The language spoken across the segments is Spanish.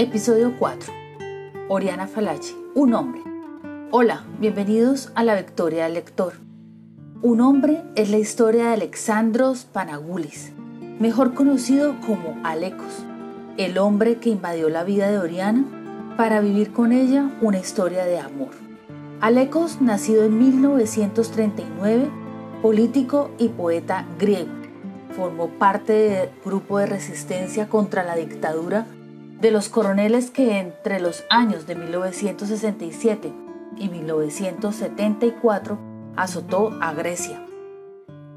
Episodio 4. Oriana Falachi, un hombre. Hola, bienvenidos a la Victoria del Lector. Un hombre es la historia de Alexandros Panagoulis, mejor conocido como Alecos, el hombre que invadió la vida de Oriana para vivir con ella una historia de amor. Alecos, nacido en 1939, político y poeta griego, formó parte del grupo de resistencia contra la dictadura de los coroneles que entre los años de 1967 y 1974 azotó a Grecia.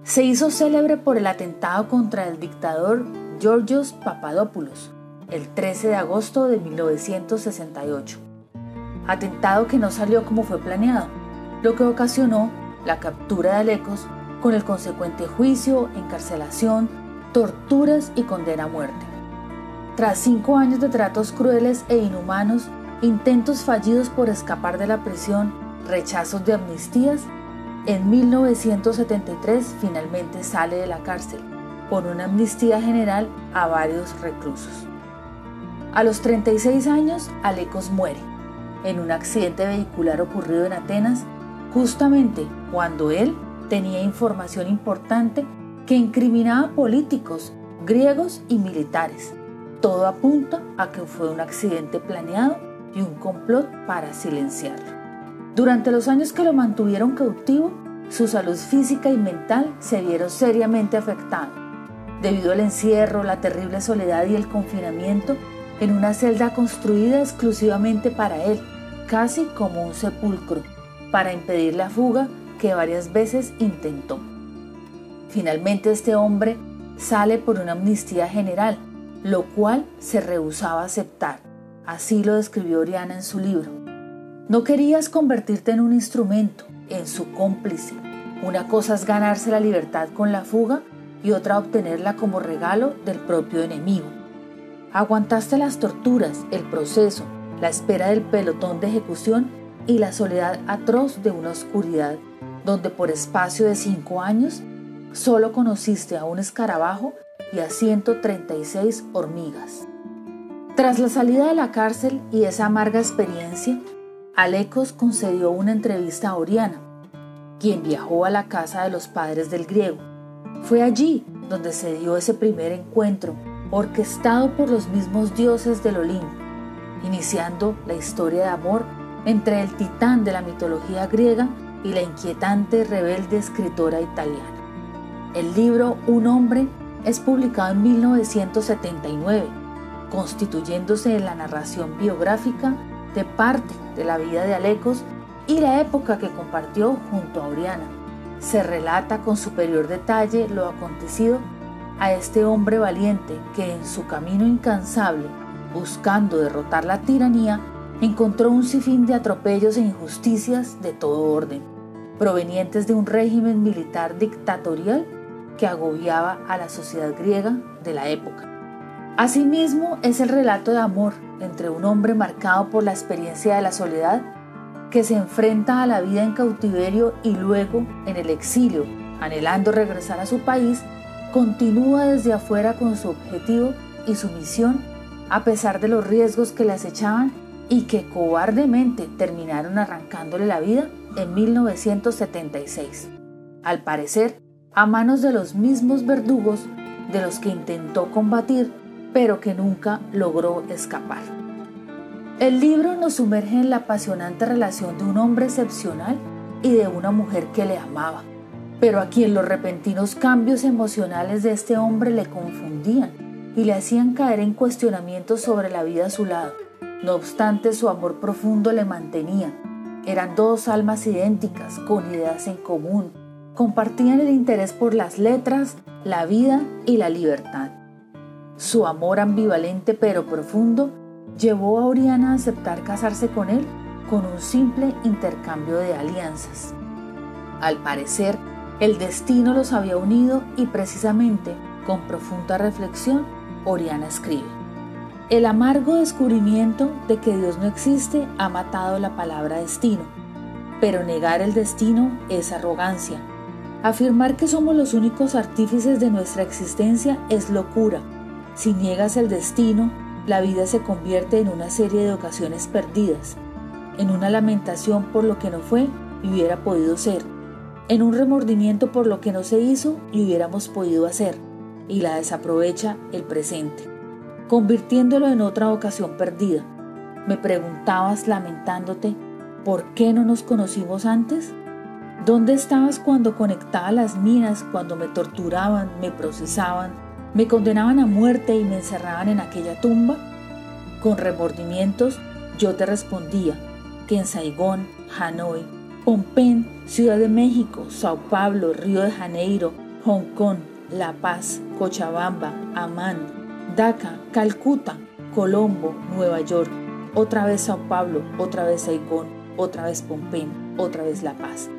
Se hizo célebre por el atentado contra el dictador Georgios Papadopoulos el 13 de agosto de 1968. Atentado que no salió como fue planeado, lo que ocasionó la captura de Alecos con el consecuente juicio, encarcelación, torturas y condena a muerte. Tras cinco años de tratos crueles e inhumanos, intentos fallidos por escapar de la prisión, rechazos de amnistías, en 1973 finalmente sale de la cárcel por una amnistía general a varios reclusos. A los 36 años, Alecos muere en un accidente vehicular ocurrido en Atenas, justamente cuando él tenía información importante que incriminaba políticos griegos y militares todo apunta a que fue un accidente planeado y un complot para silenciarlo. Durante los años que lo mantuvieron cautivo, su salud física y mental se vieron seriamente afectados, debido al encierro, la terrible soledad y el confinamiento en una celda construida exclusivamente para él, casi como un sepulcro, para impedir la fuga que varias veces intentó. Finalmente este hombre sale por una amnistía general, lo cual se rehusaba a aceptar. Así lo describió Oriana en su libro. No querías convertirte en un instrumento, en su cómplice. Una cosa es ganarse la libertad con la fuga y otra obtenerla como regalo del propio enemigo. Aguantaste las torturas, el proceso, la espera del pelotón de ejecución y la soledad atroz de una oscuridad donde por espacio de cinco años solo conociste a un escarabajo y a 136 hormigas. Tras la salida de la cárcel y esa amarga experiencia, Alecos concedió una entrevista a Oriana, quien viajó a la casa de los padres del griego. Fue allí donde se dio ese primer encuentro, orquestado por los mismos dioses del Olimpo, iniciando la historia de amor entre el titán de la mitología griega y la inquietante rebelde escritora italiana. El libro Un hombre es publicado en 1979, constituyéndose en la narración biográfica de parte de la vida de Alecos y la época que compartió junto a Oriana. Se relata con superior detalle lo acontecido a este hombre valiente que en su camino incansable, buscando derrotar la tiranía, encontró un sinfín de atropellos e injusticias de todo orden, provenientes de un régimen militar dictatorial que agobiaba a la sociedad griega de la época. Asimismo, es el relato de amor entre un hombre marcado por la experiencia de la soledad que se enfrenta a la vida en cautiverio y luego en el exilio, anhelando regresar a su país, continúa desde afuera con su objetivo y su misión a pesar de los riesgos que le acechaban y que cobardemente terminaron arrancándole la vida en 1976. Al parecer, a manos de los mismos verdugos de los que intentó combatir, pero que nunca logró escapar. El libro nos sumerge en la apasionante relación de un hombre excepcional y de una mujer que le amaba, pero a quien los repentinos cambios emocionales de este hombre le confundían y le hacían caer en cuestionamientos sobre la vida a su lado. No obstante, su amor profundo le mantenía. Eran dos almas idénticas, con ideas en común, compartían el interés por las letras, la vida y la libertad. Su amor ambivalente pero profundo llevó a Oriana a aceptar casarse con él con un simple intercambio de alianzas. Al parecer, el destino los había unido y precisamente con profunda reflexión, Oriana escribe, El amargo descubrimiento de que Dios no existe ha matado la palabra destino, pero negar el destino es arrogancia Afirmar que somos los únicos artífices de nuestra existencia es locura. Si niegas el destino, la vida se convierte en una serie de ocasiones perdidas, en una lamentación por lo que no fue y hubiera podido ser, en un remordimiento por lo que no se hizo y hubiéramos podido hacer, y la desaprovecha el presente, convirtiéndolo en otra ocasión perdida. Me preguntabas lamentándote, ¿por qué no nos conocimos antes? ¿Dónde estabas cuando conectaba las minas, cuando me torturaban, me procesaban, me condenaban a muerte y me encerraban en aquella tumba? Con remordimientos yo te respondía que en Saigón, Hanoi, Pompén, Ciudad de México, Sao Paulo, Río de Janeiro, Hong Kong, La Paz, Cochabamba, Amán, Dhaka, Calcuta, Colombo, Nueva York, otra vez Sao Paulo, otra vez Saigón, otra vez Pompén, otra vez La Paz.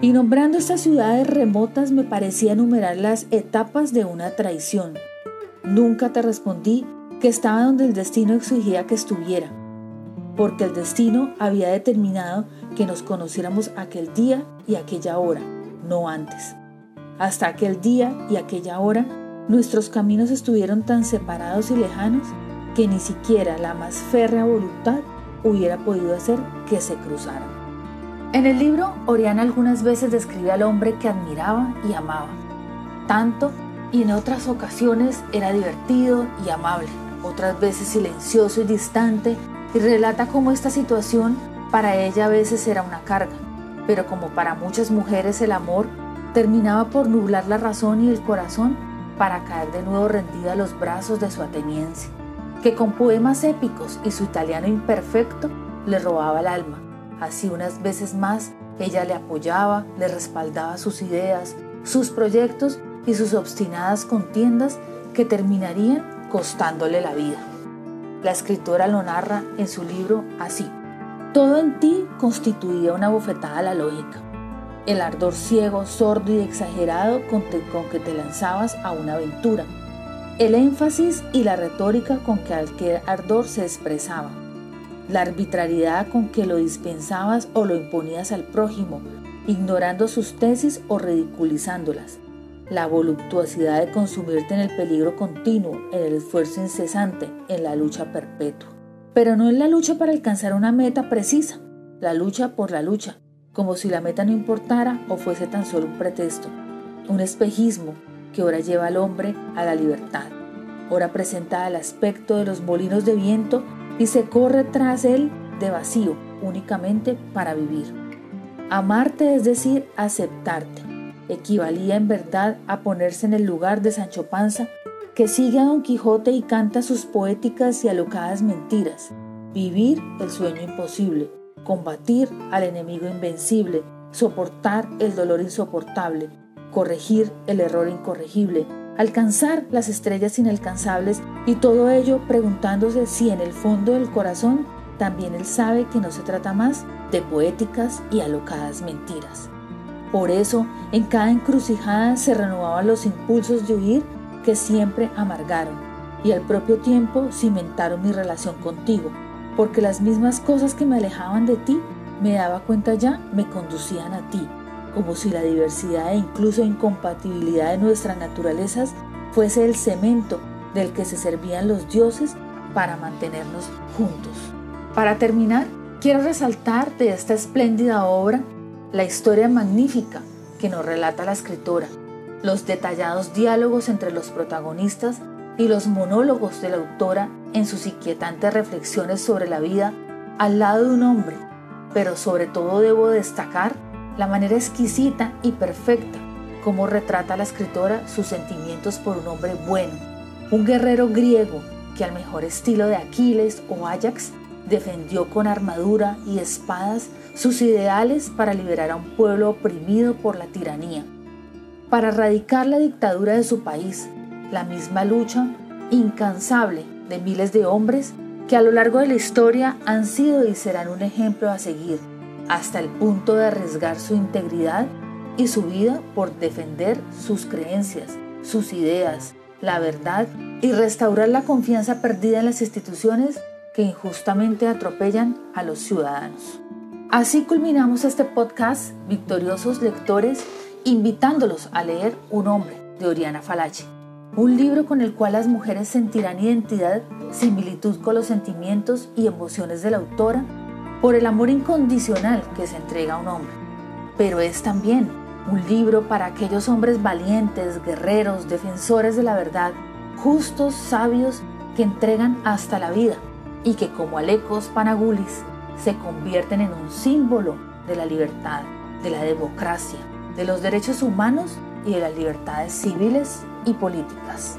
Y nombrando estas ciudades remotas me parecía enumerar las etapas de una traición. Nunca te respondí que estaba donde el destino exigía que estuviera, porque el destino había determinado que nos conociéramos aquel día y aquella hora, no antes. Hasta aquel día y aquella hora, nuestros caminos estuvieron tan separados y lejanos que ni siquiera la más férrea voluntad hubiera podido hacer que se cruzaran. En el libro, Oriana algunas veces describe al hombre que admiraba y amaba, tanto y en otras ocasiones era divertido y amable, otras veces silencioso y distante, y relata cómo esta situación para ella a veces era una carga, pero como para muchas mujeres el amor terminaba por nublar la razón y el corazón para caer de nuevo rendida a los brazos de su ateniencia, que con poemas épicos y su italiano imperfecto le robaba el alma. Así unas veces más ella le apoyaba, le respaldaba sus ideas, sus proyectos y sus obstinadas contiendas que terminarían costándole la vida. La escritora lo narra en su libro así. Todo en ti constituía una bofetada a la lógica. El ardor ciego, sordo y exagerado con, que te lanzabas a una aventura. El énfasis y la retórica con que aquel ardor se expresaba. La arbitrariedad con que lo dispensabas o lo imponías al prójimo, ignorando sus tesis o ridiculizándolas. La voluptuosidad de consumirte en el peligro continuo, en el esfuerzo incesante, en la lucha perpetua. Pero no es la lucha para alcanzar una meta precisa, la lucha por la lucha, como si la meta no importara o fuese tan solo un pretexto, un espejismo que ahora lleva al hombre a la libertad, ahora presenta el aspecto de los molinos de viento y se corre tras él de vacío, únicamente para vivir. Amarte es decir, aceptarte. Equivalía en verdad a ponerse en el lugar de Sancho Panza que sigue a Don Quijote y canta sus poéticas y alocadas mentiras, vivir el sueño imposible, combatir al enemigo invencible, soportar el dolor insoportable, corregir el error incorregible, alcanzar las estrellas inalcanzables y todo ello preguntándose si en el fondo del corazón también él sabe que no se trata más de poéticas y alocadas mentiras. Por eso, en cada encrucijada se renovaban los impulsos de huir que siempre amargaron y al propio tiempo cimentaron mi relación contigo, porque las mismas cosas que me alejaban de ti, me daba cuenta ya, me conducían a ti, como si la diversidad e incluso incompatibilidad de nuestras naturalezas fuese el cemento del que se servían los dioses para mantenernos juntos. Para terminar, quiero resaltar de esta espléndida obra la historia magnífica que nos relata la escritora, los detallados diálogos entre los protagonistas y los monólogos de la autora en sus inquietantes reflexiones sobre la vida al lado de un hombre, pero sobre todo debo destacar la manera exquisita y perfecta como retrata la escritora sus sentimientos por un hombre bueno, un guerrero griego que al mejor estilo de Aquiles o Ajax defendió con armadura y espadas sus ideales para liberar a un pueblo oprimido por la tiranía. Para erradicar la dictadura de su país, la misma lucha incansable de miles de hombres que a lo largo de la historia han sido y serán un ejemplo a seguir, hasta el punto de arriesgar su integridad y su vida por defender sus creencias, sus ideas, la verdad y restaurar la confianza perdida en las instituciones que injustamente atropellan a los ciudadanos. Así culminamos este podcast, victoriosos lectores invitándolos a leer Un hombre de Oriana Falachi, un libro con el cual las mujeres sentirán identidad similitud con los sentimientos y emociones de la autora, por el amor incondicional que se entrega a un hombre. Pero es también un libro para aquellos hombres valientes, guerreros, defensores de la verdad, justos, sabios, que entregan hasta la vida y que como Alecos Panagulis se convierten en un símbolo de la libertad, de la democracia, de los derechos humanos y de las libertades civiles y políticas.